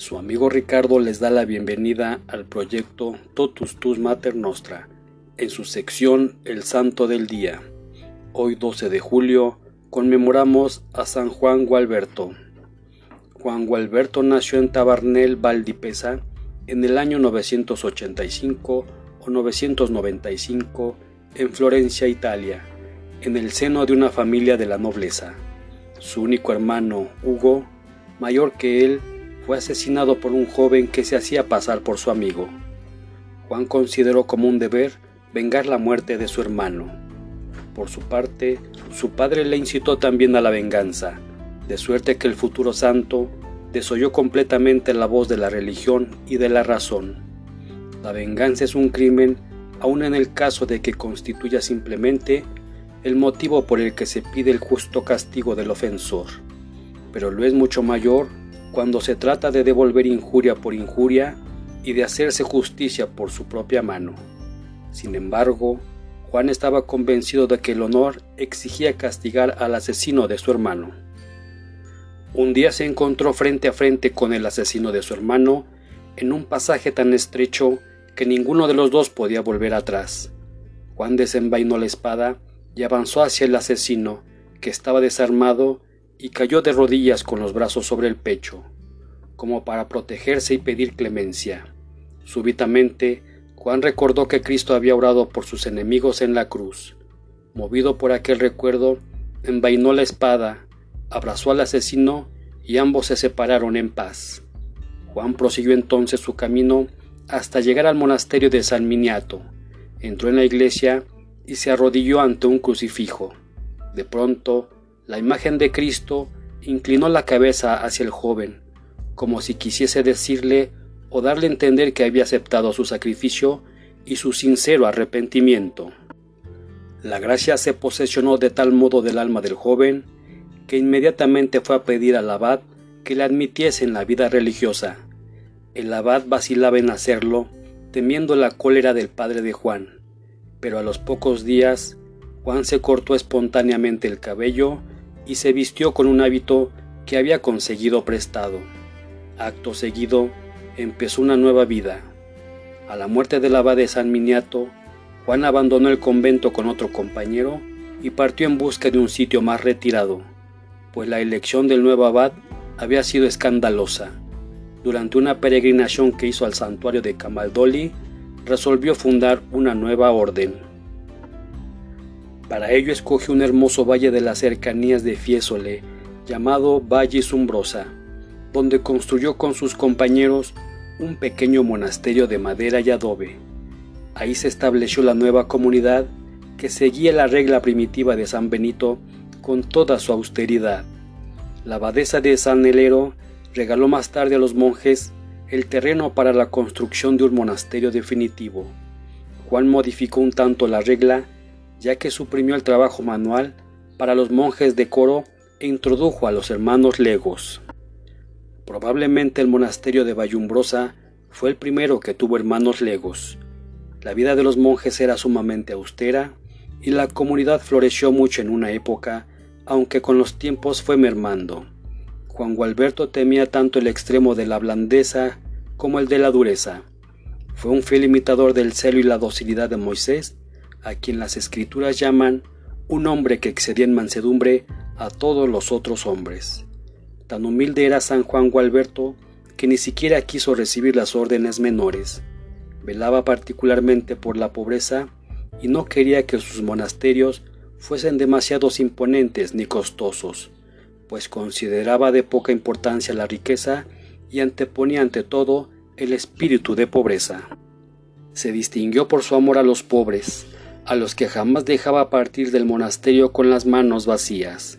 Su amigo Ricardo les da la bienvenida al proyecto Totus Tus Mater Nostra en su sección El Santo del Día. Hoy 12 de julio conmemoramos a San Juan Gualberto. Juan Gualberto nació en Tabarnel, Valdipesa, en el año 985 o 995 en Florencia, Italia, en el seno de una familia de la nobleza. Su único hermano, Hugo, mayor que él, fue asesinado por un joven que se hacía pasar por su amigo. Juan consideró como un deber vengar la muerte de su hermano. Por su parte, su padre le incitó también a la venganza, de suerte que el futuro santo desoyó completamente la voz de la religión y de la razón. La venganza es un crimen aun en el caso de que constituya simplemente el motivo por el que se pide el justo castigo del ofensor, pero lo es mucho mayor cuando se trata de devolver injuria por injuria y de hacerse justicia por su propia mano. Sin embargo, Juan estaba convencido de que el honor exigía castigar al asesino de su hermano. Un día se encontró frente a frente con el asesino de su hermano en un pasaje tan estrecho que ninguno de los dos podía volver atrás. Juan desenvainó la espada y avanzó hacia el asesino, que estaba desarmado y cayó de rodillas con los brazos sobre el pecho, como para protegerse y pedir clemencia. Súbitamente, Juan recordó que Cristo había orado por sus enemigos en la cruz. Movido por aquel recuerdo, envainó la espada, abrazó al asesino y ambos se separaron en paz. Juan prosiguió entonces su camino hasta llegar al monasterio de San Miniato. Entró en la iglesia y se arrodilló ante un crucifijo. De pronto, la imagen de Cristo inclinó la cabeza hacia el joven, como si quisiese decirle o darle a entender que había aceptado su sacrificio y su sincero arrepentimiento. La gracia se posesionó de tal modo del alma del joven que inmediatamente fue a pedir al abad que le admitiese en la vida religiosa. El abad vacilaba en hacerlo, temiendo la cólera del padre de Juan, pero a los pocos días Juan se cortó espontáneamente el cabello y se vistió con un hábito que había conseguido prestado. Acto seguido, empezó una nueva vida. A la muerte del abad de San Miniato, Juan abandonó el convento con otro compañero y partió en busca de un sitio más retirado, pues la elección del nuevo abad había sido escandalosa. Durante una peregrinación que hizo al santuario de Camaldoli, resolvió fundar una nueva orden. Para ello escogió un hermoso valle de las cercanías de Fiesole, llamado Valle Zumbrosa, donde construyó con sus compañeros un pequeño monasterio de madera y adobe. Ahí se estableció la nueva comunidad que seguía la regla primitiva de San Benito con toda su austeridad. La abadesa de San Helero regaló más tarde a los monjes el terreno para la construcción de un monasterio definitivo. Juan modificó un tanto la regla ya que suprimió el trabajo manual para los monjes de coro e introdujo a los hermanos legos. Probablemente el monasterio de Bayumbrosa fue el primero que tuvo hermanos legos. La vida de los monjes era sumamente austera y la comunidad floreció mucho en una época, aunque con los tiempos fue mermando. Juan Gualberto temía tanto el extremo de la blandeza como el de la dureza. Fue un fiel imitador del celo y la docilidad de Moisés a quien las escrituras llaman un hombre que excedía en mansedumbre a todos los otros hombres. Tan humilde era San Juan Gualberto que ni siquiera quiso recibir las órdenes menores. Velaba particularmente por la pobreza y no quería que sus monasterios fuesen demasiados imponentes ni costosos, pues consideraba de poca importancia la riqueza y anteponía ante todo el espíritu de pobreza. Se distinguió por su amor a los pobres, a los que jamás dejaba partir del monasterio con las manos vacías.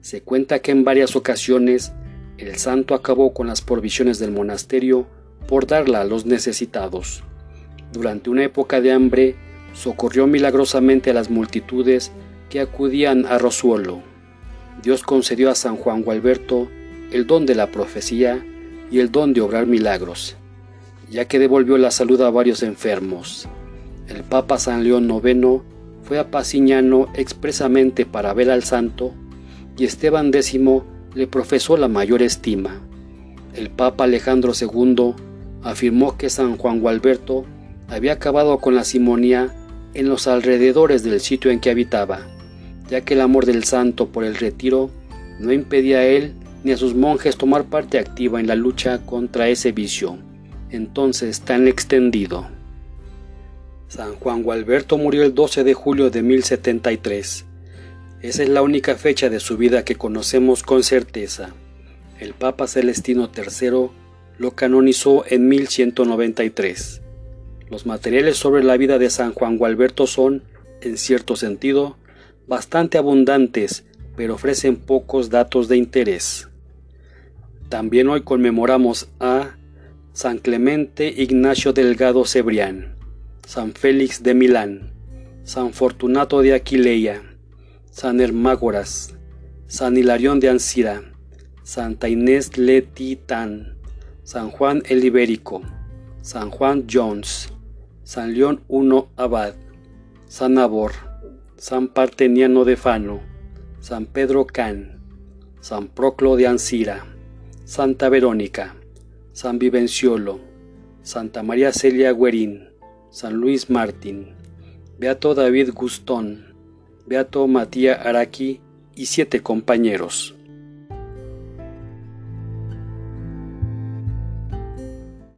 Se cuenta que en varias ocasiones el santo acabó con las provisiones del monasterio por darla a los necesitados. Durante una época de hambre, socorrió milagrosamente a las multitudes que acudían a Rosuelo. Dios concedió a San Juan Gualberto el don de la profecía y el don de obrar milagros, ya que devolvió la salud a varios enfermos. El Papa San León IX fue a Pasiñano expresamente para ver al santo y Esteban X le profesó la mayor estima. El Papa Alejandro II afirmó que San Juan Gualberto había acabado con la simonía en los alrededores del sitio en que habitaba, ya que el amor del santo por el retiro no impedía a él ni a sus monjes tomar parte activa en la lucha contra ese vicio, entonces tan extendido. San Juan Gualberto murió el 12 de julio de 1073. Esa es la única fecha de su vida que conocemos con certeza. El Papa Celestino III lo canonizó en 1193. Los materiales sobre la vida de San Juan Gualberto son, en cierto sentido, bastante abundantes, pero ofrecen pocos datos de interés. También hoy conmemoramos a San Clemente Ignacio Delgado Cebrián, San Félix de Milán, San Fortunato de Aquileia, San Hermágoras, San Hilarión de Ancira, Santa Inés Letitán, San Juan el Ibérico, San Juan Jones, San León I Abad, San Abor, San Parteniano de Fano, San Pedro Can, San Proclo de Ancira, Santa Verónica, San Vivenciolo, Santa María Celia Guerín, San Luis Martín, Beato David Gustón, Beato Matías Araki y siete compañeros.